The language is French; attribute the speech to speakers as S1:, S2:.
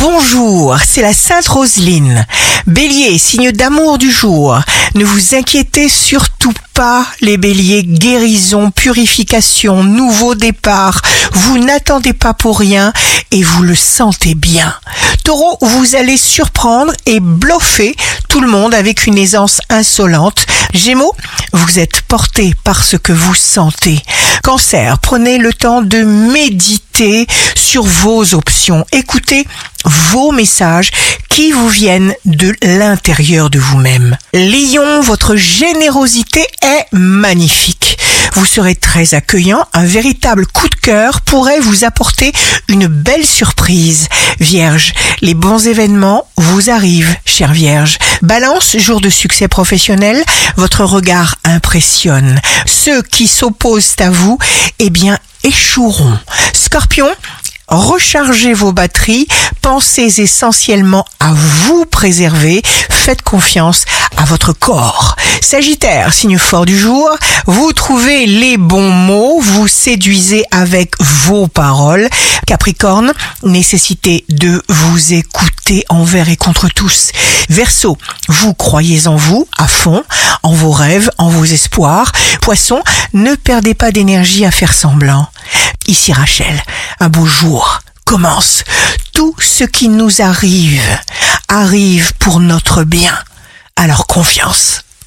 S1: Bonjour, c'est la Sainte Roseline. Bélier, signe d'amour du jour. Ne vous inquiétez surtout pas, les béliers, guérison, purification, nouveau départ. Vous n'attendez pas pour rien et vous le sentez bien. Taureau, vous allez surprendre et bluffer tout le monde avec une aisance insolente. Gémeaux, vous êtes porté par ce que vous sentez. Cancer, prenez le temps de méditer sur vos options. Écoutez vos messages qui vous viennent de l'intérieur de vous-même. Lion, votre générosité est magnifique. Vous serez très accueillant, un véritable coup de cœur pourrait vous apporter une belle surprise. Vierge, les bons événements vous arrivent, chère Vierge. Balance, jour de succès professionnel, votre regard impressionne. Ceux qui s'opposent à vous, eh bien, échoueront. Scorpion, rechargez vos batteries, pensez essentiellement à vous préserver, faites confiance à votre corps. Sagittaire, signe fort du jour, vous trouvez les bons mots, vous séduisez avec vos paroles. Capricorne, nécessité de vous écouter envers et contre tous. Verseau, vous croyez en vous à fond, en vos rêves, en vos espoirs. Poisson, ne perdez pas d'énergie à faire semblant. Ici Rachel, un beau jour commence. Tout ce qui nous arrive arrive pour notre bien. Alors confiance.